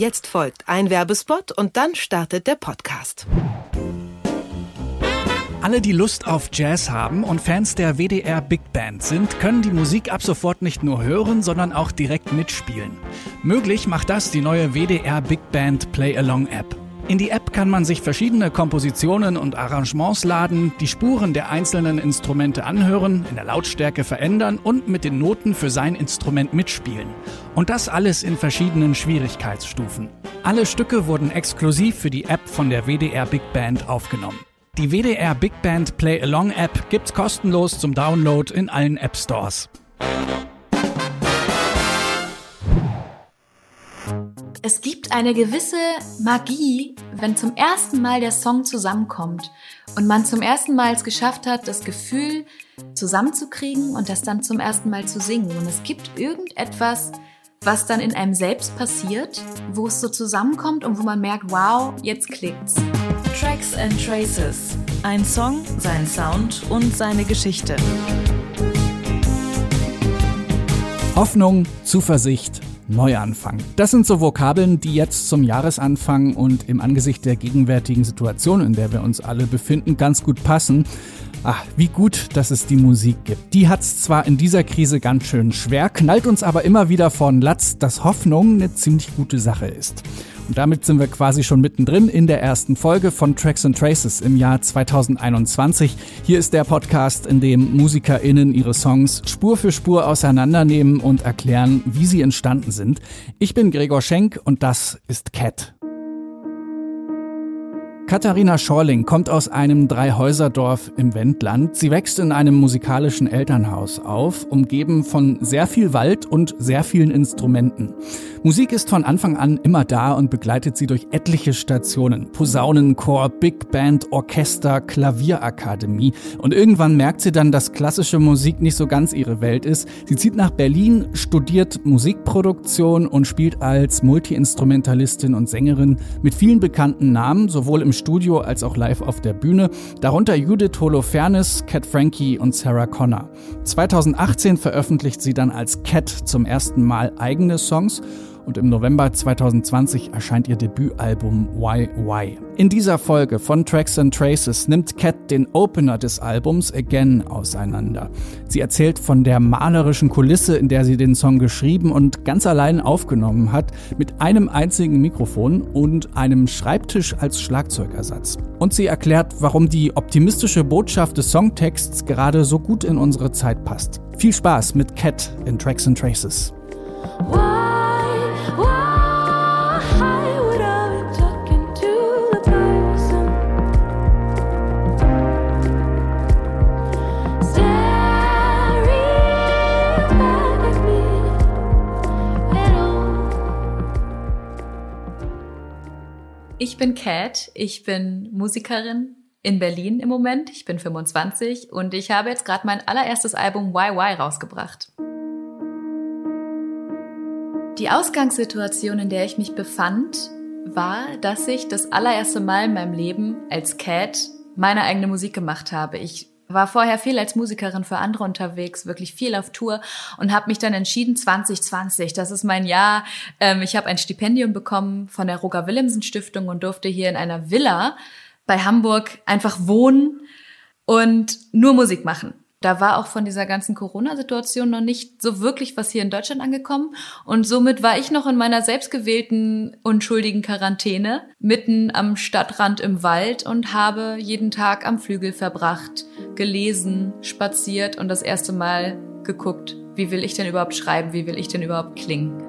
Jetzt folgt ein Werbespot und dann startet der Podcast. Alle, die Lust auf Jazz haben und Fans der WDR Big Band sind, können die Musik ab sofort nicht nur hören, sondern auch direkt mitspielen. Möglich macht das die neue WDR Big Band Play Along App. In die App kann man sich verschiedene Kompositionen und Arrangements laden, die Spuren der einzelnen Instrumente anhören, in der Lautstärke verändern und mit den Noten für sein Instrument mitspielen. Und das alles in verschiedenen Schwierigkeitsstufen. Alle Stücke wurden exklusiv für die App von der WDR Big Band aufgenommen. Die WDR Big Band Play Along App gibt's kostenlos zum Download in allen App Stores. Es gibt eine gewisse Magie, wenn zum ersten Mal der Song zusammenkommt und man zum ersten Mal es geschafft hat, das Gefühl zusammenzukriegen und das dann zum ersten Mal zu singen. Und es gibt irgendetwas, was dann in einem selbst passiert, wo es so zusammenkommt und wo man merkt, wow, jetzt klickt's. Tracks and Traces. Ein Song, sein Sound und seine Geschichte. Hoffnung, Zuversicht, Neuanfang. Das sind so Vokabeln, die jetzt zum Jahresanfang und im Angesicht der gegenwärtigen Situation, in der wir uns alle befinden, ganz gut passen. Ach, wie gut, dass es die Musik gibt. Die hat's zwar in dieser Krise ganz schön schwer, knallt uns aber immer wieder von Latz, dass Hoffnung eine ziemlich gute Sache ist. Und damit sind wir quasi schon mittendrin in der ersten Folge von Tracks and Traces im Jahr 2021. Hier ist der Podcast, in dem MusikerInnen ihre Songs Spur für Spur auseinandernehmen und erklären, wie sie entstanden sind. Ich bin Gregor Schenk und das ist Cat. Katharina Schorling kommt aus einem Dreihäuserdorf im Wendland. Sie wächst in einem musikalischen Elternhaus auf, umgeben von sehr viel Wald und sehr vielen Instrumenten. Musik ist von Anfang an immer da und begleitet sie durch etliche Stationen. Posaunenchor, Big Band, Orchester, Klavierakademie. Und irgendwann merkt sie dann, dass klassische Musik nicht so ganz ihre Welt ist. Sie zieht nach Berlin, studiert Musikproduktion und spielt als Multiinstrumentalistin und Sängerin mit vielen bekannten Namen, sowohl im Studio als auch live auf der Bühne, darunter Judith Holofernes, Cat Frankie und Sarah Connor. 2018 veröffentlicht sie dann als Cat zum ersten Mal eigene Songs und im November 2020 erscheint ihr Debütalbum Why Why. In dieser Folge von Tracks and Traces nimmt Cat den Opener des Albums Again auseinander. Sie erzählt von der malerischen Kulisse, in der sie den Song geschrieben und ganz allein aufgenommen hat, mit einem einzigen Mikrofon und einem Schreibtisch als Schlagzeugersatz. Und sie erklärt, warum die optimistische Botschaft des Songtexts gerade so gut in unsere Zeit passt. Viel Spaß mit Cat in Tracks and Traces. Ich bin Kat, ich bin Musikerin in Berlin im Moment. Ich bin 25 und ich habe jetzt gerade mein allererstes Album YY rausgebracht. Die Ausgangssituation, in der ich mich befand, war, dass ich das allererste Mal in meinem Leben als Cat meine eigene Musik gemacht habe. Ich war vorher viel als Musikerin für andere unterwegs, wirklich viel auf Tour und habe mich dann entschieden, 2020, das ist mein Jahr. Ähm, ich habe ein Stipendium bekommen von der Roger Willemsen Stiftung und durfte hier in einer Villa bei Hamburg einfach wohnen und nur Musik machen. Da war auch von dieser ganzen Corona-Situation noch nicht so wirklich was hier in Deutschland angekommen. Und somit war ich noch in meiner selbstgewählten unschuldigen Quarantäne mitten am Stadtrand im Wald und habe jeden Tag am Flügel verbracht, gelesen, spaziert und das erste Mal geguckt, wie will ich denn überhaupt schreiben, wie will ich denn überhaupt klingen.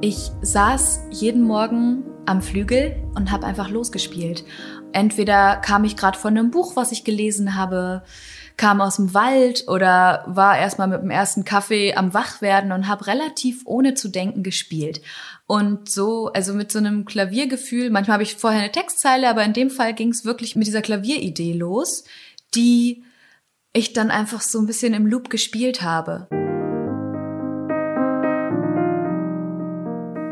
Ich saß jeden Morgen am Flügel und habe einfach losgespielt. Entweder kam ich gerade von einem Buch, was ich gelesen habe, kam aus dem Wald oder war erstmal mit dem ersten Kaffee am Wachwerden und habe relativ ohne zu denken gespielt. Und so, also mit so einem Klaviergefühl, manchmal habe ich vorher eine Textzeile, aber in dem Fall ging es wirklich mit dieser Klavieridee los, die ich dann einfach so ein bisschen im Loop gespielt habe.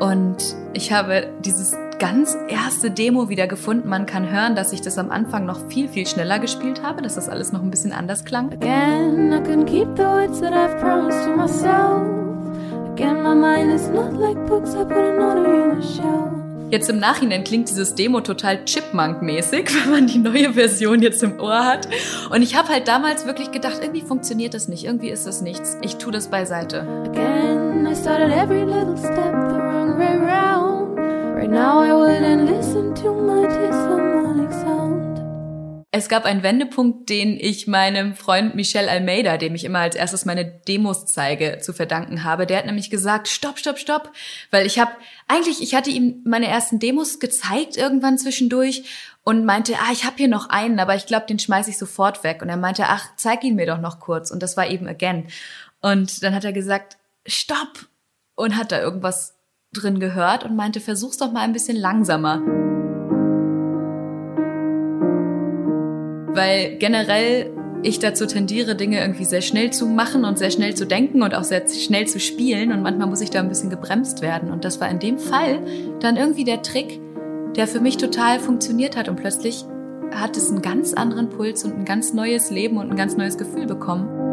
Und ich habe dieses ganz erste Demo wieder gefunden. Man kann hören, dass ich das am Anfang noch viel, viel schneller gespielt habe, dass das alles noch ein bisschen anders klang. Again, I couldn't keep the words that I've promised to myself. Again, my mind is not like books I put in order in a shelf. Jetzt im Nachhinein klingt dieses Demo total Chipmunk-mäßig, wenn man die neue Version jetzt im Ohr hat. Und ich habe halt damals wirklich gedacht, irgendwie funktioniert das nicht, irgendwie ist das nichts. Ich tue das beiseite. Again, I started every little step the wrong way round. Now I wouldn't listen to my disharmonic sound. Es gab einen Wendepunkt, den ich meinem Freund Michel Almeida, dem ich immer als erstes meine Demos zeige, zu verdanken habe. Der hat nämlich gesagt, stopp, stopp, stopp, weil ich habe eigentlich, ich hatte ihm meine ersten Demos gezeigt irgendwann zwischendurch und meinte, ah, ich habe hier noch einen, aber ich glaube, den schmeiß ich sofort weg. Und er meinte, ach, zeig ihn mir doch noch kurz. Und das war eben Again. Und dann hat er gesagt, stopp und hat da irgendwas drin gehört und meinte, versuch's doch mal ein bisschen langsamer. weil generell ich dazu tendiere, Dinge irgendwie sehr schnell zu machen und sehr schnell zu denken und auch sehr schnell zu spielen und manchmal muss ich da ein bisschen gebremst werden und das war in dem Fall dann irgendwie der Trick, der für mich total funktioniert hat und plötzlich hat es einen ganz anderen Puls und ein ganz neues Leben und ein ganz neues Gefühl bekommen.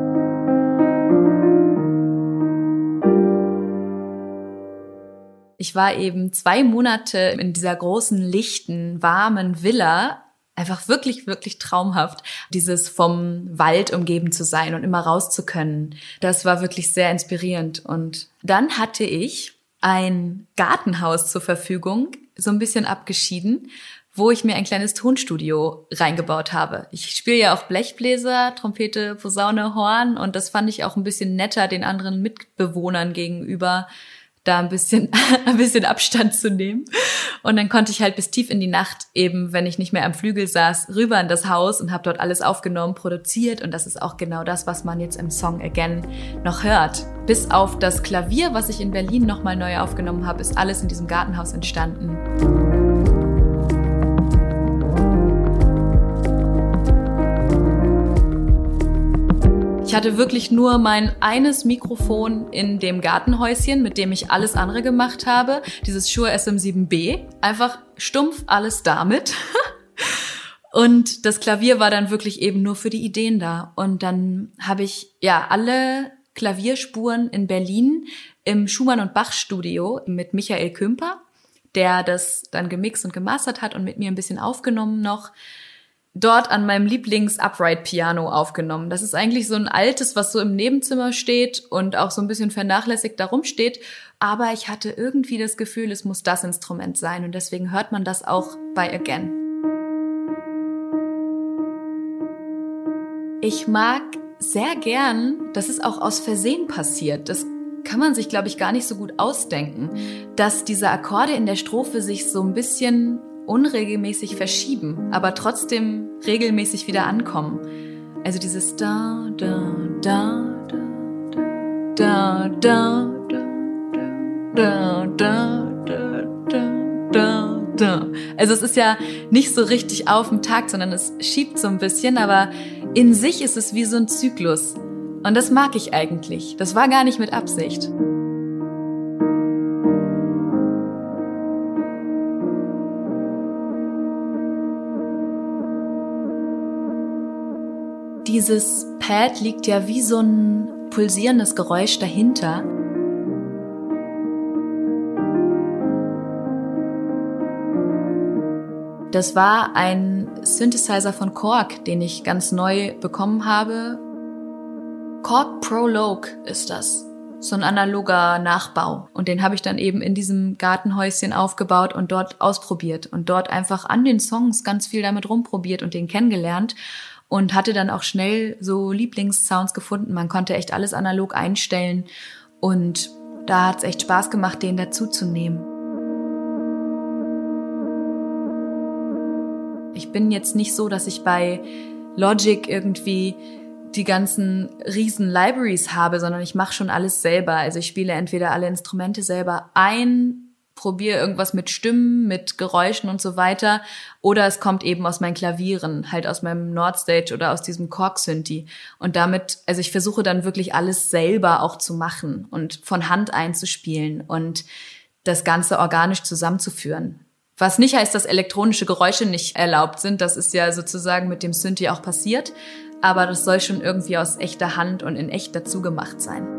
Ich war eben zwei Monate in dieser großen, lichten, warmen Villa einfach wirklich, wirklich traumhaft, dieses vom Wald umgeben zu sein und immer raus zu können. Das war wirklich sehr inspirierend. Und dann hatte ich ein Gartenhaus zur Verfügung, so ein bisschen abgeschieden, wo ich mir ein kleines Tonstudio reingebaut habe. Ich spiele ja auch Blechbläser, Trompete, Posaune, Horn und das fand ich auch ein bisschen netter den anderen Mitbewohnern gegenüber, da ein bisschen, ein bisschen Abstand zu nehmen. Und dann konnte ich halt bis tief in die Nacht eben, wenn ich nicht mehr am Flügel saß, rüber in das Haus und habe dort alles aufgenommen, produziert. Und das ist auch genau das, was man jetzt im Song Again noch hört. Bis auf das Klavier, was ich in Berlin nochmal neu aufgenommen habe, ist alles in diesem Gartenhaus entstanden. Ich hatte wirklich nur mein eines Mikrofon in dem Gartenhäuschen, mit dem ich alles andere gemacht habe. Dieses Shure SM7B. Einfach stumpf alles damit. Und das Klavier war dann wirklich eben nur für die Ideen da. Und dann habe ich ja alle Klavierspuren in Berlin im Schumann und Bach Studio mit Michael Kümper, der das dann gemixt und gemastert hat und mit mir ein bisschen aufgenommen noch dort an meinem Lieblings-Upright-Piano aufgenommen. Das ist eigentlich so ein altes, was so im Nebenzimmer steht und auch so ein bisschen vernachlässigt darum steht. Aber ich hatte irgendwie das Gefühl, es muss das Instrument sein und deswegen hört man das auch bei Again. Ich mag sehr gern, das ist auch aus Versehen passiert. Das kann man sich, glaube ich, gar nicht so gut ausdenken, dass diese Akkorde in der Strophe sich so ein bisschen unregelmäßig verschieben, aber trotzdem regelmäßig wieder ankommen. Also dieses da, da, da, da, da, da, da, da, da, da, da, da. Also es ist ja nicht so richtig auf dem Takt, sondern es schiebt so ein bisschen, aber in sich ist es wie so ein Zyklus. Und das mag ich eigentlich. Das war gar nicht mit Absicht. Dieses Pad liegt ja wie so ein pulsierendes Geräusch dahinter. Das war ein Synthesizer von Korg, den ich ganz neu bekommen habe. Korg Prologue ist das. So ein analoger Nachbau. Und den habe ich dann eben in diesem Gartenhäuschen aufgebaut und dort ausprobiert und dort einfach an den Songs ganz viel damit rumprobiert und den kennengelernt und hatte dann auch schnell so Lieblingssounds gefunden. Man konnte echt alles analog einstellen und da hat es echt Spaß gemacht, den dazuzunehmen. Ich bin jetzt nicht so, dass ich bei Logic irgendwie die ganzen riesen Libraries habe, sondern ich mache schon alles selber. Also ich spiele entweder alle Instrumente selber ein probiere irgendwas mit Stimmen, mit Geräuschen und so weiter. Oder es kommt eben aus meinen Klavieren, halt aus meinem Nordstage oder aus diesem Korg-Synthi. Und damit, also ich versuche dann wirklich alles selber auch zu machen und von Hand einzuspielen und das Ganze organisch zusammenzuführen. Was nicht heißt, dass elektronische Geräusche nicht erlaubt sind. Das ist ja sozusagen mit dem Synthi auch passiert. Aber das soll schon irgendwie aus echter Hand und in echt dazu gemacht sein.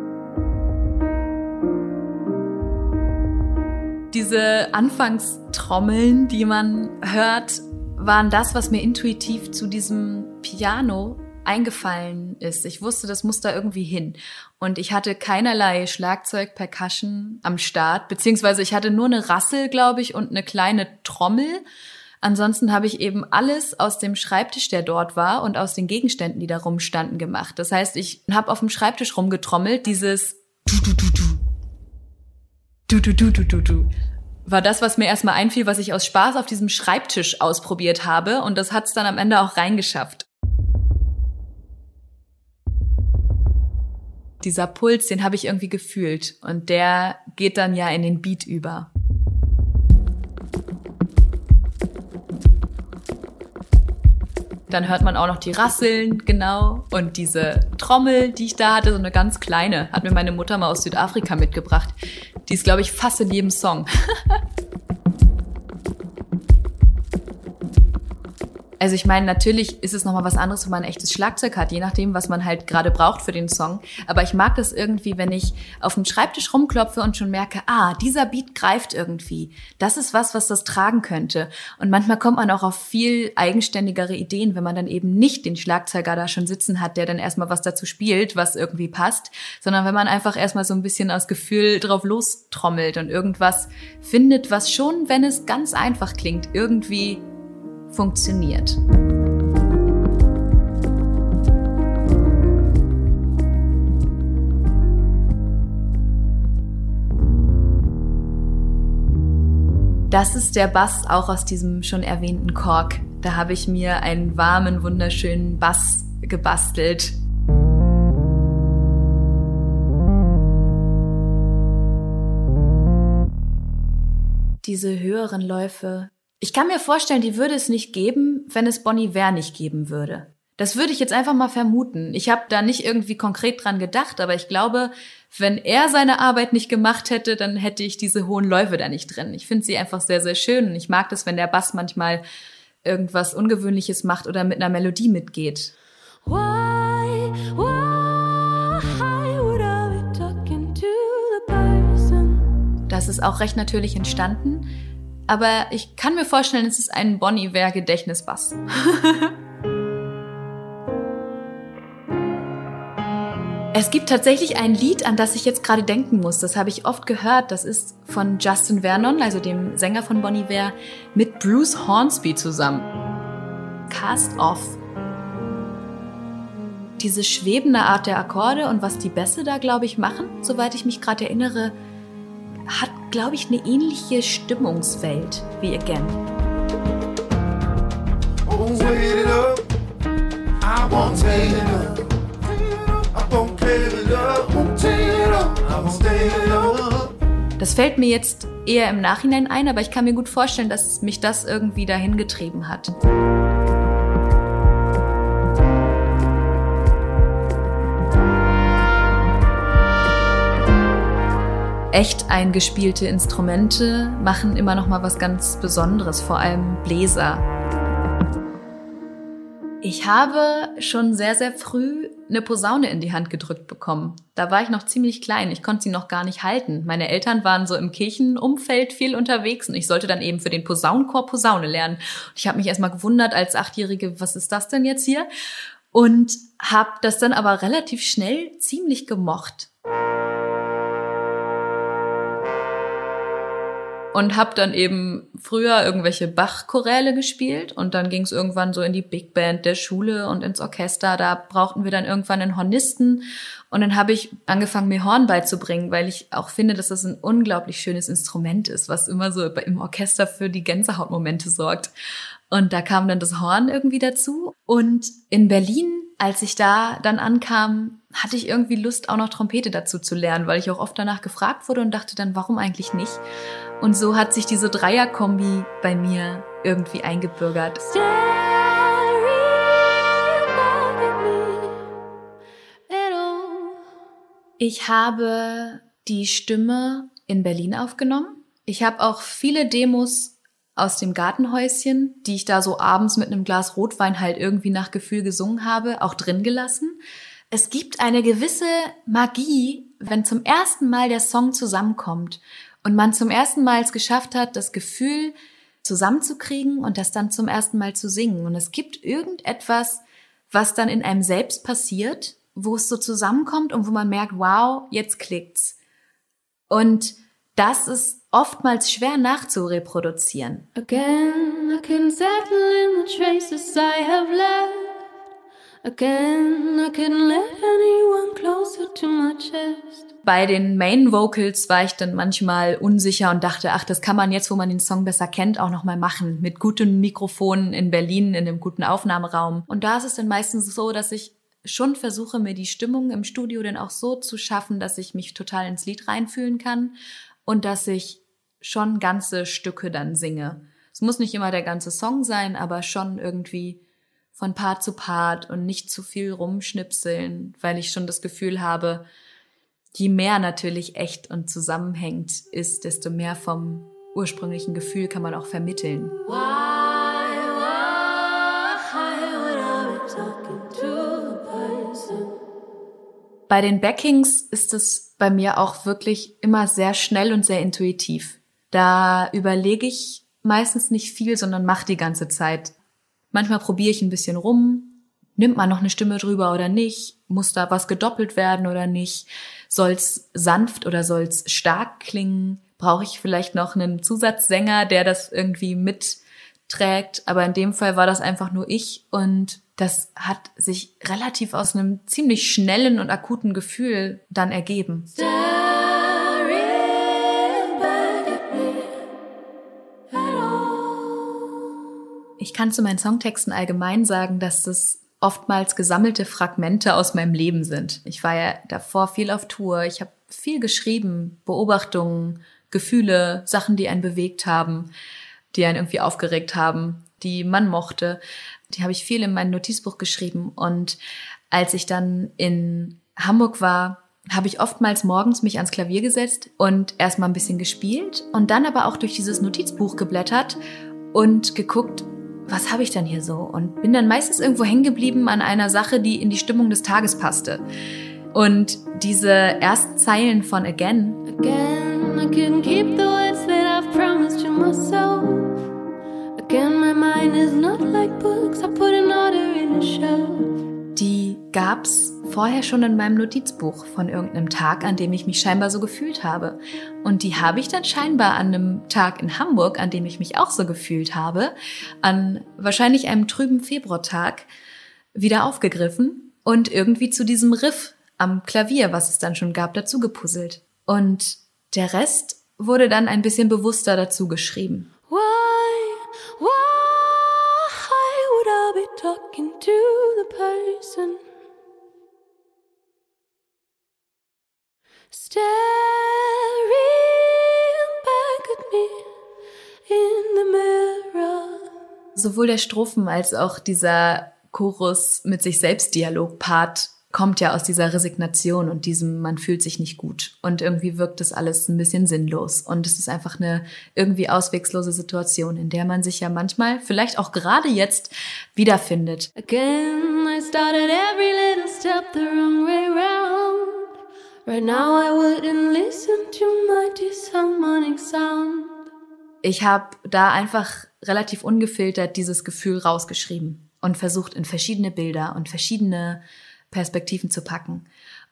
Diese Anfangstrommeln, die man hört, waren das, was mir intuitiv zu diesem Piano eingefallen ist. Ich wusste, das muss da irgendwie hin. Und ich hatte keinerlei Schlagzeug, Percussion am Start, beziehungsweise ich hatte nur eine Rassel, glaube ich, und eine kleine Trommel. Ansonsten habe ich eben alles aus dem Schreibtisch, der dort war, und aus den Gegenständen, die da rumstanden, gemacht. Das heißt, ich habe auf dem Schreibtisch rumgetrommelt, dieses du du du du du du du du du war das, was mir erstmal einfiel, was ich aus Spaß auf diesem Schreibtisch ausprobiert habe. Und das hat es dann am Ende auch reingeschafft. dieser Puls, den habe ich irgendwie gefühlt und der geht dann ja in den Beat über. Dann hört man auch noch die Rasseln, genau. Und diese Trommel, die ich da hatte, so eine ganz kleine, hat mir meine Mutter mal aus Südafrika mitgebracht. Die ist, glaube ich, fast in jedem Song. Also ich meine, natürlich ist es nochmal was anderes, wenn man ein echtes Schlagzeug hat, je nachdem, was man halt gerade braucht für den Song. Aber ich mag das irgendwie, wenn ich auf dem Schreibtisch rumklopfe und schon merke, ah, dieser Beat greift irgendwie. Das ist was, was das tragen könnte. Und manchmal kommt man auch auf viel eigenständigere Ideen, wenn man dann eben nicht den Schlagzeuger da schon sitzen hat, der dann erstmal was dazu spielt, was irgendwie passt, sondern wenn man einfach erstmal so ein bisschen aus Gefühl drauf lostrommelt und irgendwas findet, was schon, wenn es ganz einfach klingt, irgendwie funktioniert. Das ist der Bass auch aus diesem schon erwähnten Kork. Da habe ich mir einen warmen, wunderschönen Bass gebastelt. Diese höheren Läufe, ich kann mir vorstellen, die würde es nicht geben, wenn es Bonnie Ware nicht geben würde. Das würde ich jetzt einfach mal vermuten. Ich habe da nicht irgendwie konkret dran gedacht, aber ich glaube, wenn er seine Arbeit nicht gemacht hätte, dann hätte ich diese hohen Läufe da nicht drin. Ich finde sie einfach sehr, sehr schön und ich mag das, wenn der Bass manchmal irgendwas Ungewöhnliches macht oder mit einer Melodie mitgeht. Why, why das ist auch recht natürlich entstanden aber ich kann mir vorstellen, es ist ein Bon Iver Gedächtnisbass. Es gibt tatsächlich ein Lied, an das ich jetzt gerade denken muss. Das habe ich oft gehört. Das ist von Justin Vernon, also dem Sänger von Bon Iver, mit Bruce Hornsby zusammen. Cast Off. Diese schwebende Art der Akkorde und was die Bässe da, glaube ich, machen, soweit ich mich gerade erinnere, hat, glaube ich, eine ähnliche Stimmungswelt wie Again. Das fällt mir jetzt eher im Nachhinein ein, aber ich kann mir gut vorstellen, dass mich das irgendwie dahin getrieben hat. Echt eingespielte Instrumente machen immer noch mal was ganz Besonderes, vor allem Bläser. Ich habe schon sehr, sehr früh eine Posaune in die Hand gedrückt bekommen. Da war ich noch ziemlich klein. Ich konnte sie noch gar nicht halten. Meine Eltern waren so im Kirchenumfeld viel unterwegs und ich sollte dann eben für den Posaunenchor Posaune lernen. Ich habe mich erstmal gewundert als Achtjährige, was ist das denn jetzt hier? Und habe das dann aber relativ schnell ziemlich gemocht. Und habe dann eben früher irgendwelche Bach-Choräle gespielt und dann ging es irgendwann so in die Big Band der Schule und ins Orchester. Da brauchten wir dann irgendwann einen Hornisten und dann habe ich angefangen, mir Horn beizubringen, weil ich auch finde, dass das ein unglaublich schönes Instrument ist, was immer so im Orchester für die Gänsehautmomente sorgt. Und da kam dann das Horn irgendwie dazu. Und in Berlin, als ich da dann ankam, hatte ich irgendwie Lust, auch noch Trompete dazu zu lernen, weil ich auch oft danach gefragt wurde und dachte dann, warum eigentlich nicht? Und so hat sich diese Dreierkombi bei mir irgendwie eingebürgert. Ich habe die Stimme in Berlin aufgenommen. Ich habe auch viele Demos aus dem Gartenhäuschen, die ich da so abends mit einem Glas Rotwein halt irgendwie nach Gefühl gesungen habe, auch drin gelassen. Es gibt eine gewisse Magie, wenn zum ersten Mal der Song zusammenkommt und man zum ersten Mal es geschafft hat, das Gefühl zusammenzukriegen und das dann zum ersten Mal zu singen. Und es gibt irgendetwas, was dann in einem selbst passiert, wo es so zusammenkommt und wo man merkt, wow, jetzt klickt's. Und das ist oftmals schwer nachzureproduzieren. Again, I can settle in the traces I have left. Bei den Main Vocals war ich dann manchmal unsicher und dachte, ach, das kann man jetzt, wo man den Song besser kennt, auch noch mal machen mit guten Mikrofonen in Berlin in einem guten Aufnahmeraum. Und da ist es dann meistens so, dass ich schon versuche, mir die Stimmung im Studio dann auch so zu schaffen, dass ich mich total ins Lied reinfühlen kann und dass ich schon ganze Stücke dann singe. Es muss nicht immer der ganze Song sein, aber schon irgendwie von Part zu Part und nicht zu viel rumschnipseln, weil ich schon das Gefühl habe, je mehr natürlich echt und zusammenhängt ist, desto mehr vom ursprünglichen Gefühl kann man auch vermitteln. Bei den Backings ist es bei mir auch wirklich immer sehr schnell und sehr intuitiv. Da überlege ich meistens nicht viel, sondern mache die ganze Zeit. Manchmal probiere ich ein bisschen rum. Nimmt man noch eine Stimme drüber oder nicht? Muss da was gedoppelt werden oder nicht? Soll's sanft oder soll's stark klingen? Brauche ich vielleicht noch einen Zusatzsänger, der das irgendwie mitträgt? Aber in dem Fall war das einfach nur ich und das hat sich relativ aus einem ziemlich schnellen und akuten Gefühl dann ergeben. Ich kann zu meinen Songtexten allgemein sagen, dass das oftmals gesammelte Fragmente aus meinem Leben sind. Ich war ja davor viel auf Tour, ich habe viel geschrieben, Beobachtungen, Gefühle, Sachen, die einen bewegt haben, die einen irgendwie aufgeregt haben, die man mochte. Die habe ich viel in mein Notizbuch geschrieben. Und als ich dann in Hamburg war, habe ich oftmals morgens mich ans Klavier gesetzt und erstmal ein bisschen gespielt und dann aber auch durch dieses Notizbuch geblättert und geguckt, was habe ich denn hier so? Und bin dann meistens irgendwo hängen geblieben an einer Sache, die in die Stimmung des Tages passte. Und diese ersten Zeilen von Again. Again, I couldn't keep the words that I've promised to myself. Again, my mind is not like books, I put an order in a shelf die gab's vorher schon in meinem Notizbuch von irgendeinem Tag, an dem ich mich scheinbar so gefühlt habe. Und die habe ich dann scheinbar an einem Tag in Hamburg, an dem ich mich auch so gefühlt habe, an wahrscheinlich einem trüben Februartag wieder aufgegriffen und irgendwie zu diesem Riff am Klavier, was es dann schon gab, dazu gepuzzelt. Und der Rest wurde dann ein bisschen bewusster dazu geschrieben. Person staring back at me in the mirror. Sowohl der Strophen als auch dieser Chorus mit sich selbst Dialog-Part kommt ja aus dieser Resignation und diesem, man fühlt sich nicht gut. Und irgendwie wirkt das alles ein bisschen sinnlos. Und es ist einfach eine irgendwie auswegslose Situation, in der man sich ja manchmal, vielleicht auch gerade jetzt, wiederfindet. Again, I started every little step the wrong way round. Right now I wouldn't listen to my disharmonic sound. Ich habe da einfach relativ ungefiltert dieses Gefühl rausgeschrieben und versucht in verschiedene Bilder und verschiedene Perspektiven zu packen.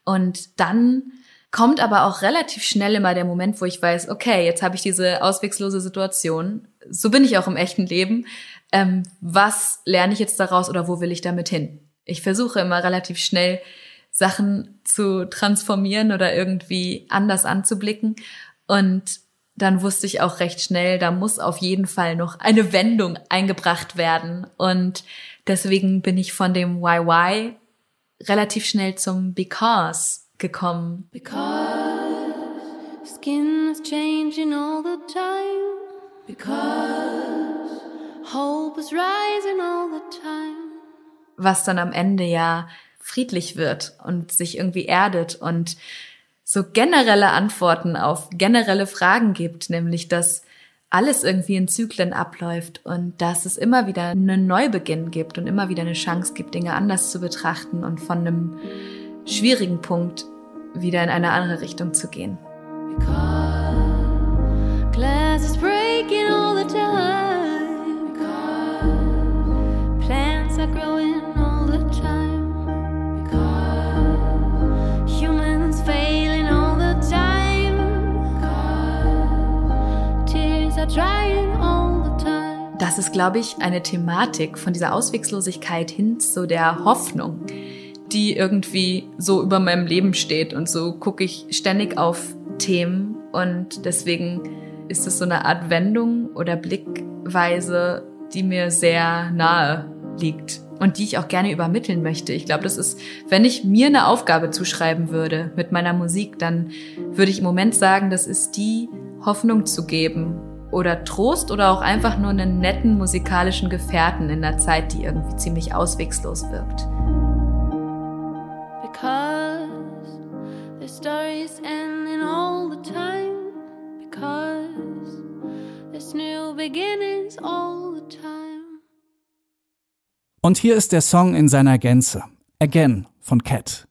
Und dann kommt aber auch relativ schnell immer der Moment, wo ich weiß, okay, jetzt habe ich diese auswegslose Situation. So bin ich auch im echten Leben. Ähm, was lerne ich jetzt daraus oder wo will ich damit hin? Ich versuche immer relativ schnell Sachen zu transformieren oder irgendwie anders anzublicken. Und dann wusste ich auch recht schnell, da muss auf jeden Fall noch eine Wendung eingebracht werden. Und deswegen bin ich von dem YY relativ schnell zum Because gekommen. Because skin is changing all the time. Because hope is rising all the time. Was dann am Ende ja friedlich wird und sich irgendwie erdet und so generelle Antworten auf generelle Fragen gibt, nämlich dass alles irgendwie in Zyklen abläuft und dass es immer wieder einen Neubeginn gibt und immer wieder eine Chance gibt, Dinge anders zu betrachten und von einem schwierigen Punkt wieder in eine andere Richtung zu gehen. Glass Das ist, glaube ich, eine Thematik von dieser Auswegslosigkeit hin zu der Hoffnung die irgendwie so über meinem Leben steht. Und so gucke ich ständig auf Themen und deswegen ist es so eine Art Wendung oder Blickweise, die mir sehr nahe liegt und die ich auch gerne übermitteln möchte. Ich glaube, das ist, wenn ich mir eine Aufgabe zuschreiben würde mit meiner Musik, dann würde ich im Moment sagen, das ist die Hoffnung zu geben oder Trost oder auch einfach nur einen netten musikalischen Gefährten in einer Zeit, die irgendwie ziemlich auswegslos wirkt. Because the story's ending all the time. Because there's new beginnings all the time. Und hier ist der Song in seiner Gänze. Again von Cat.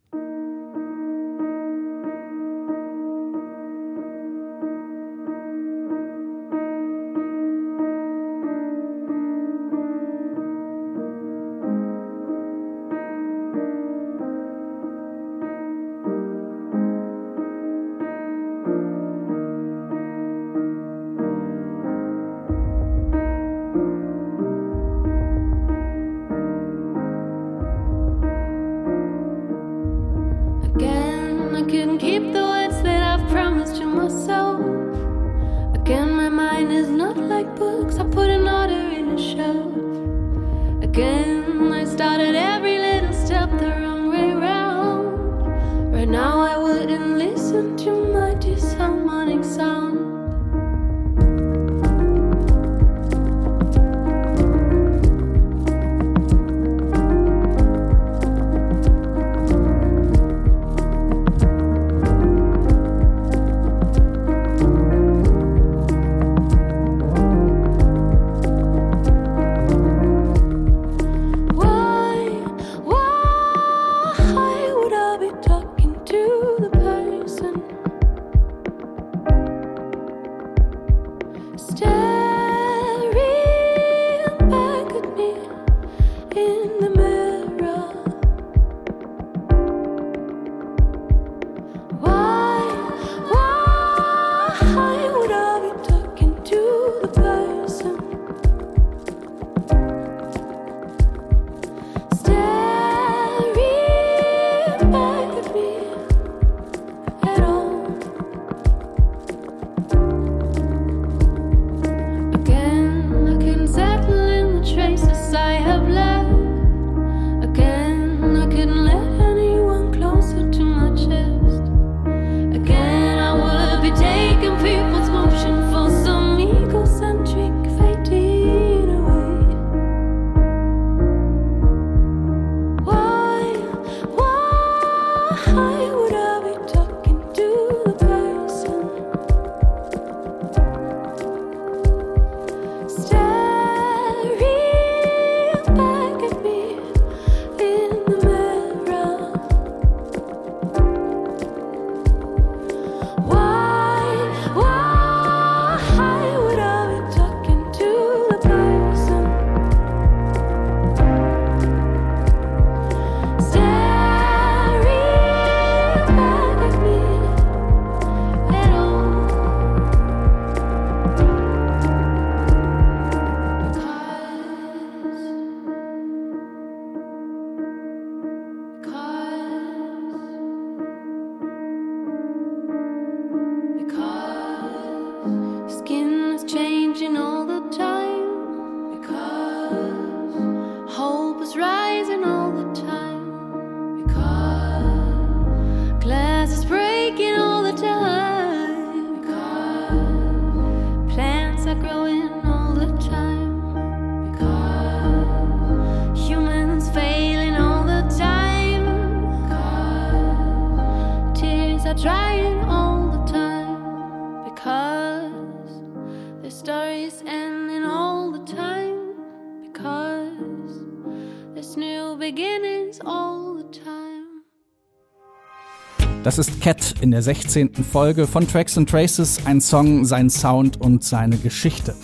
Das ist Cat in der 16. Folge von Tracks and Traces, ein Song, sein Sound und seine Geschichte.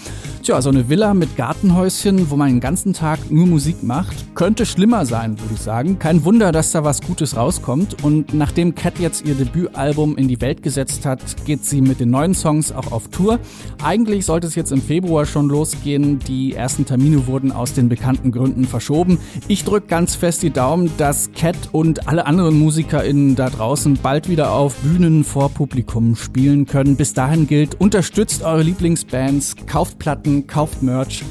Tja, so eine Villa mit Gartenhäuschen, wo man den ganzen Tag nur Musik macht, könnte schlimmer sein, würde ich sagen. Kein Wunder, dass da was Gutes rauskommt. Und nachdem Cat jetzt ihr Debütalbum in die Welt gesetzt hat, geht sie mit den neuen Songs auch auf Tour. Eigentlich sollte es jetzt im Februar schon losgehen. Die ersten Termine wurden aus den bekannten Gründen verschoben. Ich drücke ganz fest die Daumen, dass Cat und alle anderen MusikerInnen da draußen bald wieder auf Bühnen vor Publikum spielen können. Bis dahin gilt, unterstützt eure Lieblingsbands, kauft Platten, Platten, kauft Merch.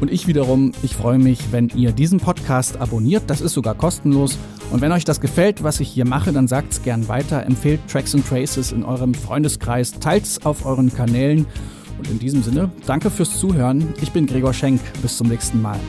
Und ich wiederum, ich freue mich, wenn ihr diesen Podcast abonniert. Das ist sogar kostenlos. Und wenn euch das gefällt, was ich hier mache, dann sagt es gern weiter. Empfehlt Tracks and Traces in eurem Freundeskreis. Teilt es auf euren Kanälen. Und in diesem Sinne, danke fürs Zuhören. Ich bin Gregor Schenk. Bis zum nächsten Mal.